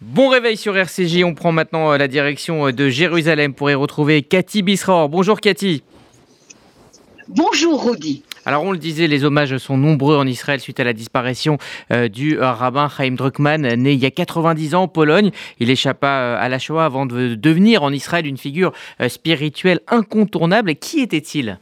Bon réveil sur RCJ, on prend maintenant euh, la direction euh, de Jérusalem pour y retrouver Cathy Bisraor. Bonjour Cathy. Bonjour Rodi. Alors on le disait, les hommages sont nombreux en Israël suite à la disparition euh, du rabbin Chaim Druckmann, né il y a 90 ans en Pologne. Il échappa à la Shoah avant de devenir en Israël une figure spirituelle incontournable. Qui était-il?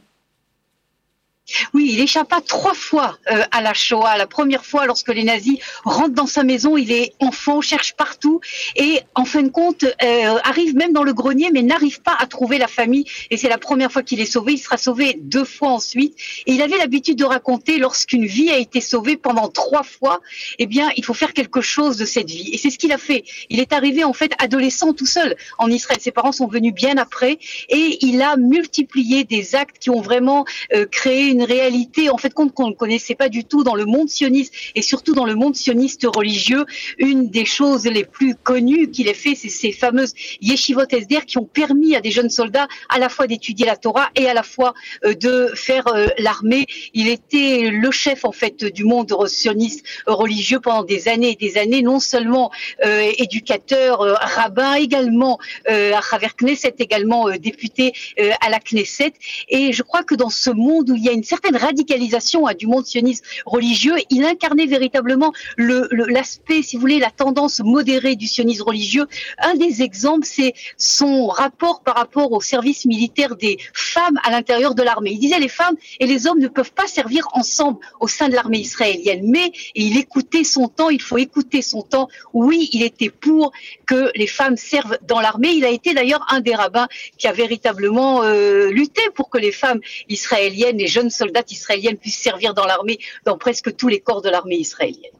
Oui, il échappa trois fois euh, à la Shoah. La première fois, lorsque les nazis rentrent dans sa maison, il est enfant, cherche partout et, en fin de compte, euh, arrive même dans le grenier, mais n'arrive pas à trouver la famille. Et c'est la première fois qu'il est sauvé. Il sera sauvé deux fois ensuite. Et il avait l'habitude de raconter, lorsqu'une vie a été sauvée pendant trois fois, eh bien, il faut faire quelque chose de cette vie. Et c'est ce qu'il a fait. Il est arrivé, en fait, adolescent tout seul en Israël. Ses parents sont venus bien après et il a multiplié des actes qui ont vraiment euh, créé une une réalité en fait qu'on ne connaissait pas du tout dans le monde sioniste et surtout dans le monde sioniste religieux. Une des choses les plus connues qu'il ait fait, c'est ces fameuses yeshivot esder qui ont permis à des jeunes soldats à la fois d'étudier la Torah et à la fois euh, de faire euh, l'armée. Il était le chef en fait du monde sioniste religieux pendant des années et des années, non seulement euh, éducateur, rabbin, également à travers Knesset, également député à la Knesset. Et je crois que dans ce monde où il y a une certaine radicalisation hein, du monde sioniste religieux. Il incarnait véritablement l'aspect, si vous voulez, la tendance modérée du sionisme religieux. Un des exemples, c'est son rapport par rapport au service militaire des femmes à l'intérieur de l'armée. Il disait les femmes et les hommes ne peuvent pas servir ensemble au sein de l'armée israélienne. Mais il écoutait son temps, il faut écouter son temps. Oui, il était pour que les femmes servent dans l'armée. Il a été d'ailleurs un des rabbins qui a véritablement euh, lutté pour que les femmes israéliennes, les jeunes soldats israéliennes puissent servir dans l'armée, dans presque tous les corps de l'armée israélienne.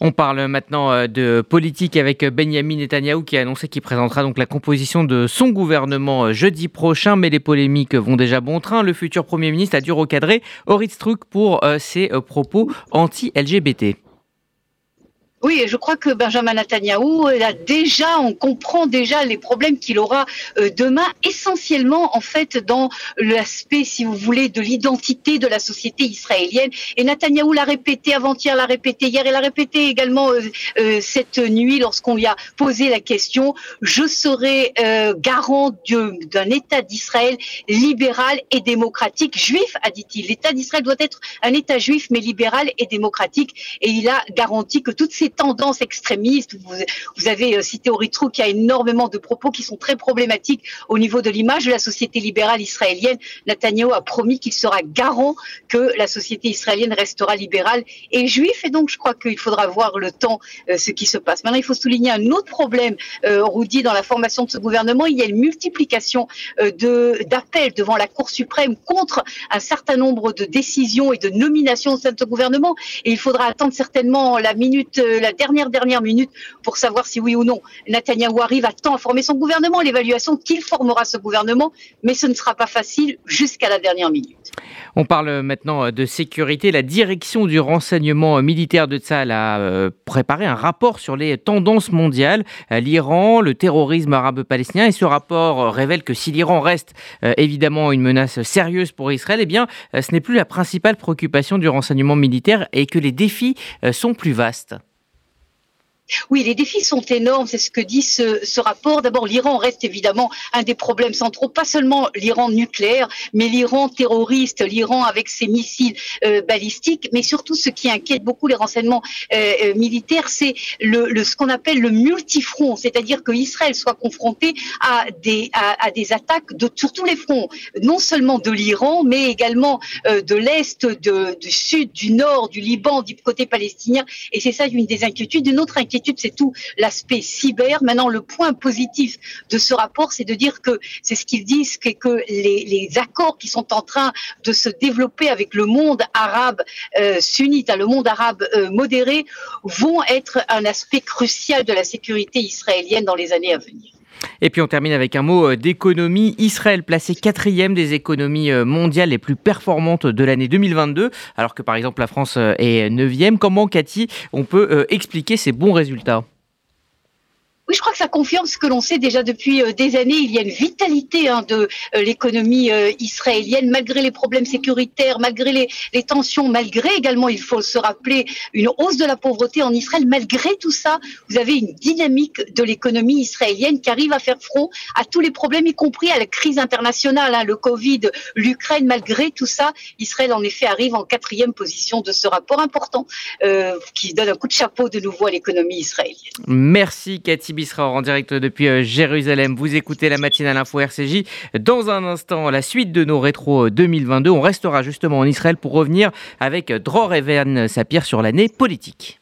On parle maintenant euh, de politique avec Benjamin Netanyahu qui a annoncé qu'il présentera donc la composition de son gouvernement euh, jeudi prochain, mais les polémiques vont déjà bon train. Le futur Premier ministre a dû recadrer Orit Struk pour euh, ses propos anti-LGBT. Oui, je crois que Benjamin Netanyahu a déjà, on comprend déjà les problèmes qu'il aura euh, demain, essentiellement en fait dans l'aspect, si vous voulez, de l'identité de la société israélienne. Et Netanyahu l'a répété avant-hier, l'a répété hier, et l'a répété également euh, euh, cette nuit lorsqu'on lui a posé la question. Je serai garant d'un État d'Israël libéral et démocratique, juif, a dit-il. L'État d'Israël doit être un État juif mais libéral et démocratique. Et il a garanti que toutes ces tendances extrémistes. Vous, avez euh, cité Oritrou qui a énormément de propos qui sont très problématiques au niveau de l'image de la société libérale israélienne. Netanyahu a promis qu'il sera garant que la société israélienne restera libérale et juive. Et donc, je crois qu'il faudra voir le temps euh, ce qui se passe. Maintenant, il faut souligner un autre problème, euh, Rudy, dans la formation de ce gouvernement. Il y a une multiplication d'appels devant la Cour suprême contre un certain nombre de décisions et de nominations au sein de ce gouvernement. Et il faudra attendre certainement la minute la dernière dernière minute pour savoir si oui ou non Netanyahou arrive à temps à former son gouvernement, l'évaluation qu'il formera ce gouvernement, mais ce ne sera pas facile jusqu'à la dernière minute. On parle maintenant de sécurité. La direction du renseignement militaire de Tsahal a euh, préparé un rapport sur les tendances mondiales, l'Iran, le terrorisme arabe-palestinien. Et ce rapport révèle que si l'Iran reste euh, évidemment une menace sérieuse pour Israël, eh bien, euh, ce n'est plus la principale préoccupation du renseignement militaire et que les défis sont plus vastes. Oui, les défis sont énormes, c'est ce que dit ce, rapport. D'abord, l'Iran reste évidemment un des problèmes centraux, pas seulement l'Iran nucléaire, mais l'Iran terroriste, l'Iran avec ses missiles euh, balistiques, mais surtout ce qui inquiète beaucoup les renseignements euh, euh militaires, c'est le, ce qu'on appelle le multifront, c'est-à-dire que Israël soit confronté à des, à, des attaques de, sur tous les fronts, non seulement de l'Iran, mais également de l'Est, du Sud, du Nord, du Liban, du côté palestinien. Et c'est ça une des inquiétudes. Une autre inquiétude, c'est tout l'aspect cyber. Maintenant, le point positif de ce rapport, c'est de dire que c'est ce qu'ils disent, que, que les, accords qui sont en train de se développer avec le monde arabe euh, sunnite, hein, le monde arabe euh, modéré, vont être un aspect crucial de la sécurité israélienne dans les années à venir. Et puis on termine avec un mot euh, d'économie. Israël placé quatrième des économies mondiales les plus performantes de l'année 2022, alors que par exemple la France est neuvième. Comment, Cathy, on peut expliquer ces bons résultats? Oui, je crois que ça confirme ce que l'on sait déjà depuis euh, des années. Il y a une vitalité hein, de euh, l'économie euh, israélienne, malgré les problèmes sécuritaires, malgré les, tensions, malgré également, il faut se rappeler, une hausse de la pauvreté en Israël. Malgré tout ça, vous avez une dynamique de l'économie israélienne qui arrive à faire front à tous les problèmes, y compris à la crise internationale, hein, le Covid, l'Ukraine. Malgré tout ça, Israël, en effet, arrive en quatrième position de ce rapport important qui donne un coup de chapeau de nouveau à l'économie israélienne. Merci Cathy Bisraor en direct depuis euh, Jérusalem. Vous écoutez la matinale info RCJ. Dans un instant, la suite de nos rétro 2022. On restera justement en Israël pour revenir avec Dror Evan Sapir sur l'année politique.